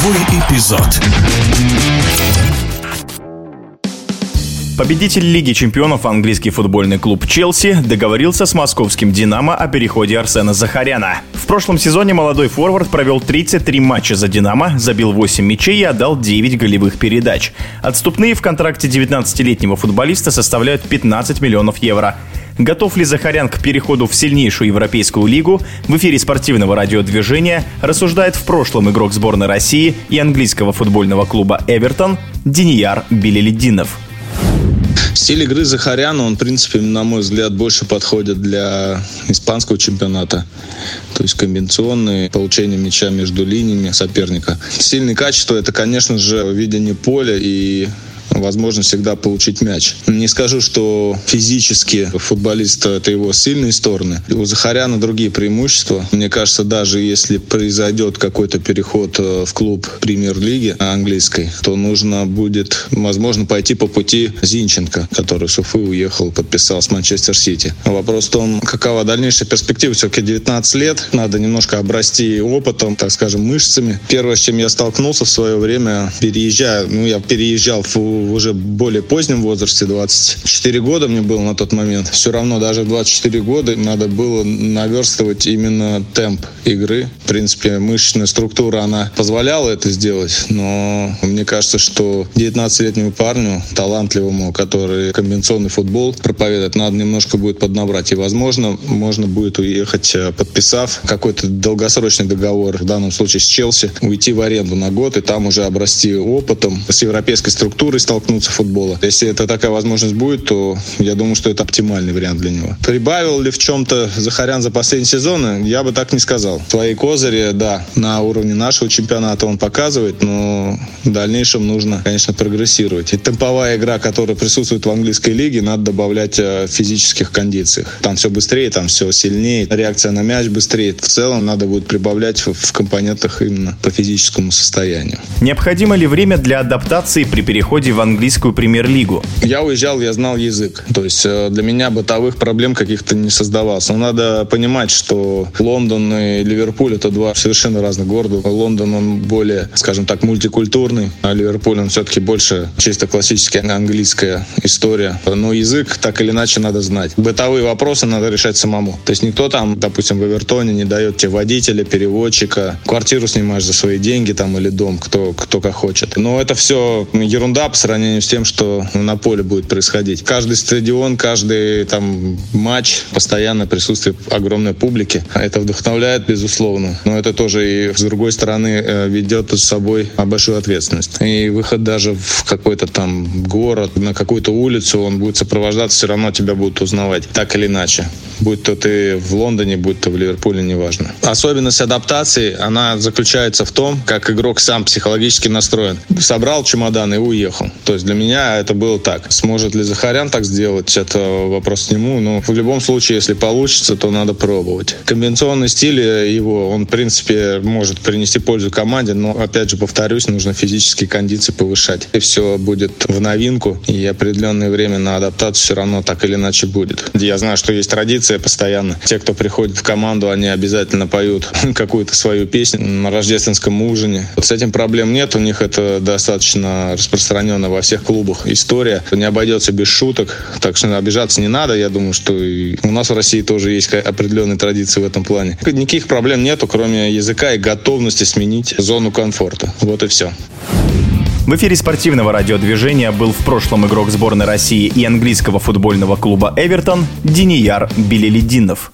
Игровой эпизод. Победитель Лиги чемпионов английский футбольный клуб «Челси» договорился с московским «Динамо» о переходе Арсена Захаряна. В прошлом сезоне молодой форвард провел 33 матча за «Динамо», забил 8 мячей и отдал 9 голевых передач. Отступные в контракте 19-летнего футболиста составляют 15 миллионов евро. Готов ли Захарян к переходу в сильнейшую европейскую лигу? В эфире спортивного радиодвижения рассуждает в прошлом игрок сборной России и английского футбольного клуба «Эвертон» Денияр Белелединов. Стиль игры Захаряна, он, в принципе, на мой взгляд, больше подходит для испанского чемпионата. То есть комбинационные, получение мяча между линиями соперника. Сильные качества – это, конечно же, видение поля и возможность всегда получить мяч. Не скажу, что физически футболист это его сильные стороны. У Захаряна другие преимущества. Мне кажется, даже если произойдет какой-то переход э, в клуб премьер-лиги английской, то нужно будет, возможно, пойти по пути Зинченко, который с Уфы уехал, подписал с Манчестер Сити. Вопрос в том, какова дальнейшая перспектива. Все-таки 19 лет, надо немножко обрасти опытом, так скажем, мышцами. Первое, с чем я столкнулся в свое время, переезжая, ну, я переезжал в в уже более позднем возрасте, 24 года мне было на тот момент. Все равно даже в 24 года надо было наверстывать именно темп игры. В принципе, мышечная структура, она позволяла это сделать, но мне кажется, что 19-летнему парню, талантливому, который комбинационный футбол проповедует, надо немножко будет поднабрать. И, возможно, можно будет уехать, э, подписав какой-то долгосрочный договор, в данном случае с Челси, уйти в аренду на год и там уже обрасти опытом, с европейской структурой столкнуться футбола. Если это такая возможность будет, то я думаю, что это оптимальный вариант для него. Прибавил ли в чем-то Захарян за последние сезоны? Я бы так не сказал. Свои козыри, да, на уровне нашего чемпионата он показывает, но в дальнейшем нужно, конечно, прогрессировать. И темповая игра, которая присутствует в английской лиге, надо добавлять в физических кондициях. Там все быстрее, там все сильнее, реакция на мяч быстрее. В целом надо будет прибавлять в компонентах именно по физическому состоянию. Необходимо ли время для адаптации при переходе в в английскую премьер-лигу? Я уезжал, я знал язык. То есть э, для меня бытовых проблем каких-то не создавалось. Но надо понимать, что Лондон и Ливерпуль это два совершенно разных города. Лондон, он более, скажем так, мультикультурный, а Ливерпуль, он все-таки больше чисто классическая английская история. Но язык так или иначе надо знать. Бытовые вопросы надо решать самому. То есть никто там, допустим, в Эвертоне не дает тебе водителя, переводчика, квартиру снимаешь за свои деньги там или дом, кто, кто как хочет. Но это все ерунда по сравнению с тем, что на поле будет происходить. Каждый стадион, каждый там матч, постоянно присутствие огромной публики. Это вдохновляет, безусловно. Но это тоже и с другой стороны э, ведет с собой большую ответственность. И выход даже в какой-то там город, на какую-то улицу, он будет сопровождаться, все равно тебя будут узнавать, так или иначе. Будь то ты в Лондоне, будь то в Ливерпуле, неважно. Особенность адаптации, она заключается в том, как игрок сам психологически настроен. Собрал чемодан и уехал. То есть для меня это было так. Сможет ли Захарян так сделать, это вопрос к нему. Но в любом случае, если получится, то надо пробовать. Комбинационный стиль его, он, в принципе, может принести пользу команде, но, опять же, повторюсь, нужно физические кондиции повышать. И все будет в новинку, и определенное время на адаптацию все равно так или иначе будет. Я знаю, что есть традиция постоянно. Те, кто приходит в команду, они обязательно поют какую-то свою песню на рождественском ужине. Вот с этим проблем нет, у них это достаточно распространенно во всех клубах история. Не обойдется без шуток, так что обижаться не надо. Я думаю, что и у нас в России тоже есть определенные традиции в этом плане. Никаких проблем нету, кроме языка и готовности сменить зону комфорта. Вот и все. В эфире спортивного радиодвижения был в прошлом игрок сборной России и английского футбольного клуба «Эвертон» Денияр Белелединов.